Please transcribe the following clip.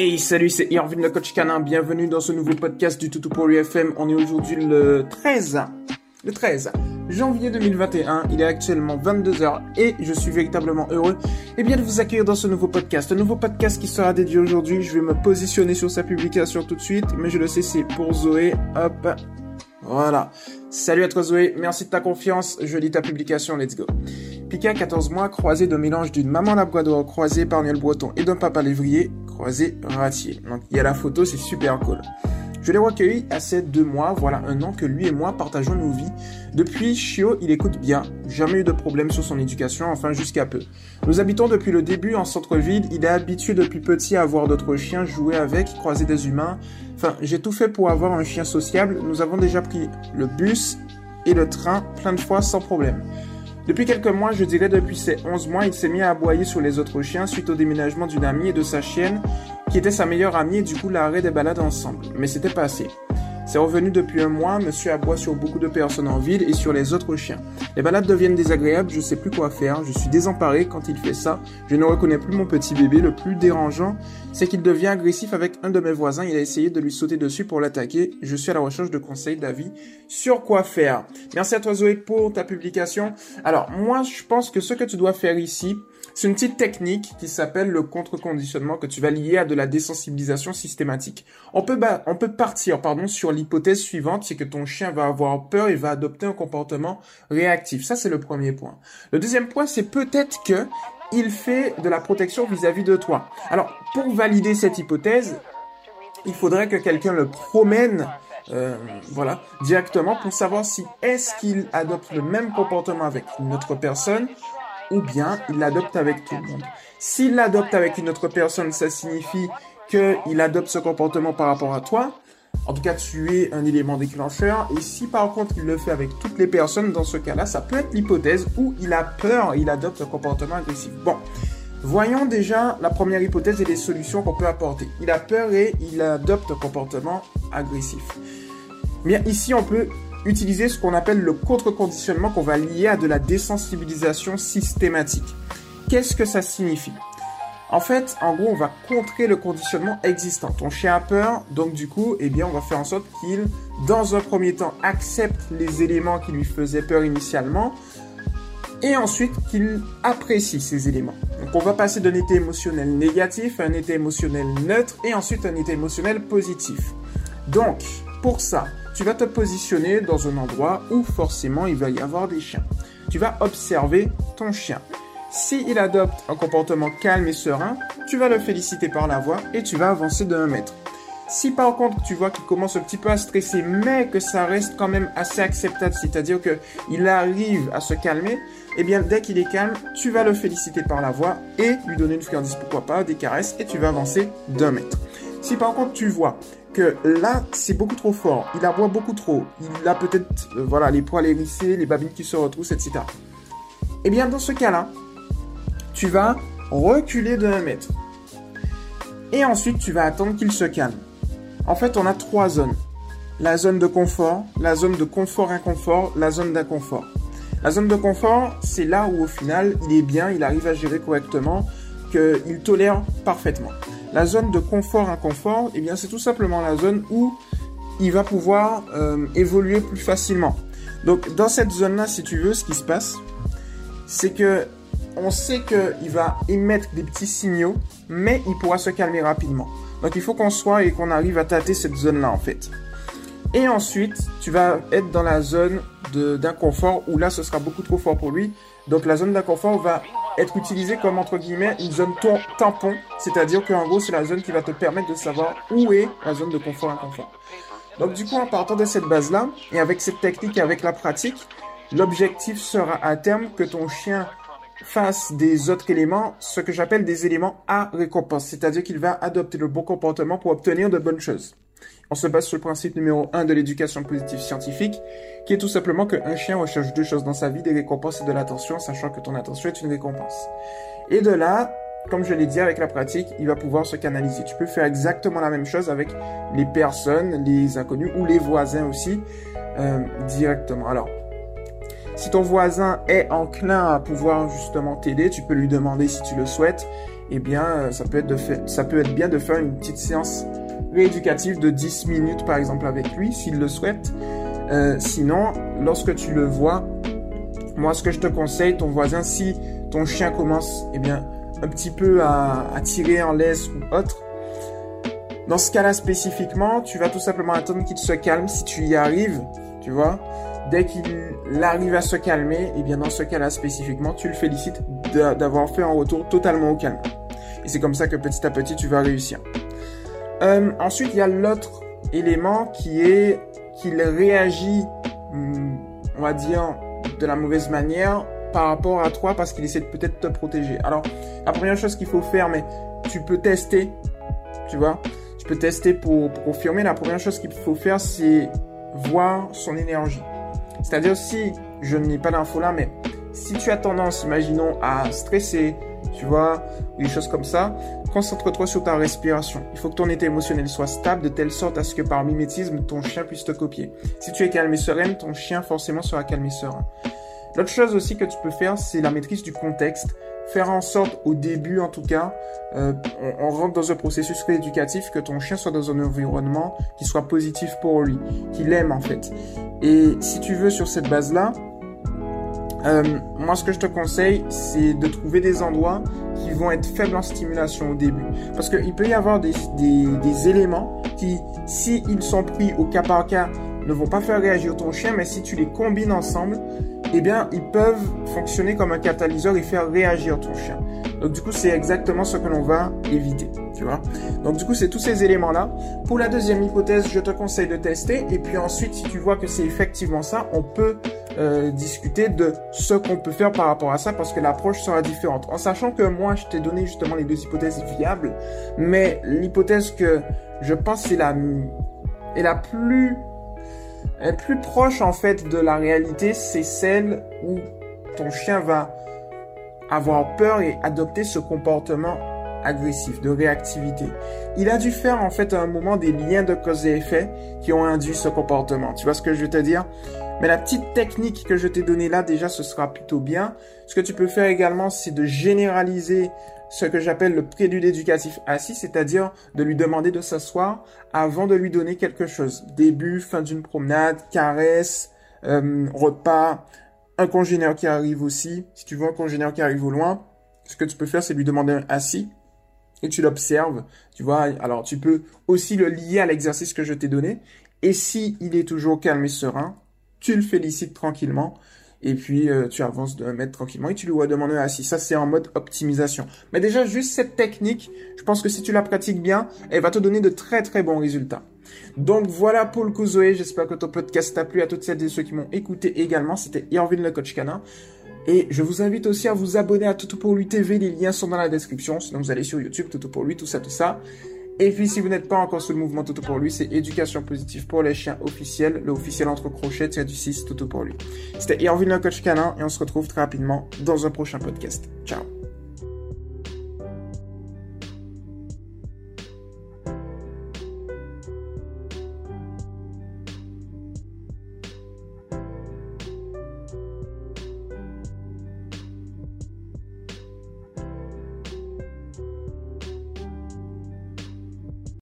Hey salut, c'est Irvin le coach canin, bienvenue dans ce nouveau podcast du Toutou pour l'UFM. On est aujourd'hui le 13, le 13 janvier 2021, il est actuellement 22h et je suis véritablement heureux et bien de vous accueillir dans ce nouveau podcast. Un nouveau podcast qui sera dédié aujourd'hui, je vais me positionner sur sa publication tout de suite, mais je le sais c'est pour Zoé, hop, voilà. Salut à toi Zoé, merci de ta confiance, je lis ta publication, let's go. Pika, 14 mois, croisé de mélange d'une maman labrador croisée par Niel Breton et d'un papa lévrier croisé ratier. Donc il y a la photo, c'est super cool. Je l'ai recueilli à ces deux mois, voilà un an que lui et moi partageons nos vies. Depuis, Chio, il écoute bien, jamais eu de problème sur son éducation, enfin jusqu'à peu. Nous habitons depuis le début en centre-ville, il est habitué depuis petit à avoir d'autres chiens, jouer avec, croiser des humains. Enfin, j'ai tout fait pour avoir un chien sociable, nous avons déjà pris le bus et le train plein de fois sans problème. Depuis quelques mois, je dirais depuis ses 11 mois, il s'est mis à aboyer sur les autres chiens suite au déménagement d'une amie et de sa chienne, qui était sa meilleure amie et du coup l'arrêt des balades ensemble. Mais c'était pas assez. C'est revenu depuis un mois, monsieur aboie sur beaucoup de personnes en ville et sur les autres chiens. Les balades deviennent désagréables, je sais plus quoi faire, je suis désemparé quand il fait ça, je ne reconnais plus mon petit bébé, le plus dérangeant, c'est qu'il devient agressif avec un de mes voisins, il a essayé de lui sauter dessus pour l'attaquer, je suis à la recherche de conseils, d'avis sur quoi faire. Merci à toi Zoé pour ta publication. Alors, moi je pense que ce que tu dois faire ici, c'est une petite technique qui s'appelle le contre-conditionnement que tu vas lier à de la désensibilisation systématique. On peut, on peut partir pardon, sur l'hypothèse suivante, c'est que ton chien va avoir peur et va adopter un comportement réactif. Ça, c'est le premier point. Le deuxième point, c'est peut-être que il fait de la protection vis-à-vis de toi. Alors, pour valider cette hypothèse, il faudrait que quelqu'un le promène euh, voilà, directement pour savoir si est-ce qu'il adopte le même comportement avec une autre personne ou bien il l'adopte avec tout le monde. S'il l'adopte avec une autre personne, ça signifie qu'il adopte ce comportement par rapport à toi. En tout cas, tu es un élément déclencheur. Et si par contre il le fait avec toutes les personnes, dans ce cas-là, ça peut être l'hypothèse où il a peur, il adopte un comportement agressif. Bon, voyons déjà la première hypothèse et les solutions qu'on peut apporter. Il a peur et il adopte un comportement agressif. Bien, ici, on peut utiliser ce qu'on appelle le contre-conditionnement qu'on va lier à de la désensibilisation systématique. Qu'est-ce que ça signifie? En fait, en gros, on va contrer le conditionnement existant. Ton chien a peur, donc du coup, eh bien, on va faire en sorte qu'il, dans un premier temps, accepte les éléments qui lui faisaient peur initialement, et ensuite qu'il apprécie ces éléments. Donc on va passer d'un état émotionnel négatif à un état émotionnel neutre et ensuite un état émotionnel positif. Donc, pour ça, tu vas te positionner dans un endroit où forcément il va y avoir des chiens. Tu vas observer ton chien. S'il adopte un comportement calme et serein, tu vas le féliciter par la voix et tu vas avancer de 1 mètre. Si par contre tu vois qu'il commence un petit peu à stresser, mais que ça reste quand même assez acceptable, c'est-à-dire qu'il arrive à se calmer, eh bien dès qu'il est calme, tu vas le féliciter par la voix et lui donner une friandise, pourquoi pas, des caresses, et tu vas avancer d'un mètre. Si par contre tu vois que là, c'est beaucoup trop fort. Il aboie beaucoup trop. Il a peut-être, euh, voilà, les poils hérissés, les babines qui se retroussent, etc. Eh bien, dans ce cas-là, tu vas reculer de 1 mètre. Et ensuite, tu vas attendre qu'il se calme. En fait, on a trois zones. La zone de confort, la zone de confort-inconfort, la zone d'inconfort. La zone de confort, c'est là où au final, il est bien, il arrive à gérer correctement, qu'il tolère parfaitement. La zone de confort-inconfort, eh bien, c'est tout simplement la zone où il va pouvoir euh, évoluer plus facilement. Donc, dans cette zone-là, si tu veux, ce qui se passe, c'est que on sait qu'il va émettre des petits signaux, mais il pourra se calmer rapidement. Donc, il faut qu'on soit et qu'on arrive à tâter cette zone-là, en fait. Et ensuite, tu vas être dans la zone d'inconfort où là, ce sera beaucoup trop fort pour lui. Donc, la zone d'inconfort va être utilisé comme entre guillemets une zone tampon, c'est-à-dire qu'en gros c'est la zone qui va te permettre de savoir où est la zone de confort inconfort. Donc du coup en partant de cette base-là et avec cette technique et avec la pratique, l'objectif sera à terme que ton chien fasse des autres éléments, ce que j'appelle des éléments à récompense, c'est-à-dire qu'il va adopter le bon comportement pour obtenir de bonnes choses. On se base sur le principe numéro 1 de l'éducation positive scientifique, qui est tout simplement qu'un chien recherche deux choses dans sa vie, des récompenses et de l'attention, sachant que ton attention est une récompense. Et de là, comme je l'ai dit avec la pratique, il va pouvoir se canaliser. Tu peux faire exactement la même chose avec les personnes, les inconnus ou les voisins aussi, euh, directement. Alors, si ton voisin est enclin à pouvoir justement t'aider, tu peux lui demander si tu le souhaites eh bien, euh, ça peut être de fait, ça peut être bien de faire une petite séance rééducative de 10 minutes, par exemple, avec lui, s'il le souhaite. Euh, sinon, lorsque tu le vois, moi, ce que je te conseille, ton voisin, si ton chien commence, eh bien, un petit peu à, à tirer en laisse ou autre, dans ce cas-là spécifiquement, tu vas tout simplement attendre qu'il se calme si tu y arrives, tu vois. Dès qu'il arrive à se calmer, eh bien dans ce cas-là spécifiquement, tu le félicites d'avoir fait un retour totalement au calme. Et c'est comme ça que petit à petit, tu vas réussir. Euh, ensuite, il y a l'autre élément qui est qu'il réagit, hmm, on va dire, de la mauvaise manière par rapport à toi parce qu'il essaie de peut-être te protéger. Alors, la première chose qu'il faut faire, mais tu peux tester, tu vois, tu peux tester pour, pour confirmer. La première chose qu'il faut faire, c'est voir son énergie. C'est-à-dire si, je n'ai pas d'infos là, mais si tu as tendance, imaginons, à stresser, tu vois, ou des choses comme ça, concentre-toi sur ta respiration. Il faut que ton état émotionnel soit stable de telle sorte à ce que par mimétisme, ton chien puisse te copier. Si tu es calme et sereine, ton chien forcément sera calme et serein. L'autre chose aussi que tu peux faire, c'est la maîtrise du contexte. Faire en sorte, au début en tout cas, euh, on, rentre dans un processus rééducatif, que ton chien soit dans un environnement qui soit positif pour lui, qu'il aime en fait. Et si tu veux sur cette base-là, euh, moi, ce que je te conseille, c'est de trouver des endroits qui vont être faibles en stimulation au début. Parce qu'il peut y avoir des, des, des éléments qui, s'ils sont pris au cas par cas, ne vont pas faire réagir ton chien, mais si tu les combines ensemble, eh bien, ils peuvent fonctionner comme un catalyseur et faire réagir ton chien. Donc, du coup, c'est exactement ce que l'on va éviter, tu vois. Donc, du coup, c'est tous ces éléments-là. Pour la deuxième hypothèse, je te conseille de tester. Et puis ensuite, si tu vois que c'est effectivement ça, on peut euh, discuter de ce qu'on peut faire par rapport à ça parce que l'approche sera différente. En sachant que moi, je t'ai donné justement les deux hypothèses viables, mais l'hypothèse que je pense c'est la, est la plus est plus proche en fait de la réalité, c'est celle où ton chien va avoir peur et adopter ce comportement agressif, de réactivité. Il a dû faire en fait à un moment des liens de cause et effet qui ont induit ce comportement. Tu vois ce que je veux te dire? Mais la petite technique que je t'ai donnée là déjà ce sera plutôt bien. Ce que tu peux faire également c'est de généraliser ce que j'appelle le prélude éducatif assis, c'est-à-dire de lui demander de s'asseoir avant de lui donner quelque chose. Début, fin d'une promenade, caresse, euh, repas, un congénère qui arrive aussi. Si tu vois un congénère qui arrive au loin, ce que tu peux faire, c'est lui demander un assis et tu l'observes. Tu vois, alors tu peux aussi le lier à l'exercice que je t'ai donné. Et si il est toujours calme et serein, tu le félicites tranquillement et puis euh, tu avances de mètre tranquillement et tu lui demander un assis. Ça, c'est en mode optimisation. Mais déjà, juste cette technique, je pense que si tu la pratiques bien, elle va te donner de très très bons résultats. Donc voilà pour le coup Zoé, j'espère que ton podcast t'a plu à toutes celles et ceux qui m'ont écouté également. C'était Irvine le coach canin. Et je vous invite aussi à vous abonner à Toto pour lui TV, les liens sont dans la description. Sinon vous allez sur YouTube, Toto pour lui, tout ça, tout ça. Et puis, si vous n'êtes pas encore sous le mouvement Toto pour lui, c'est éducation positive pour les chiens officiels, le officiel entre crochets, du 6 Toto pour lui. C'était Irvine le coach canin et on se retrouve très rapidement dans un prochain podcast. Ciao.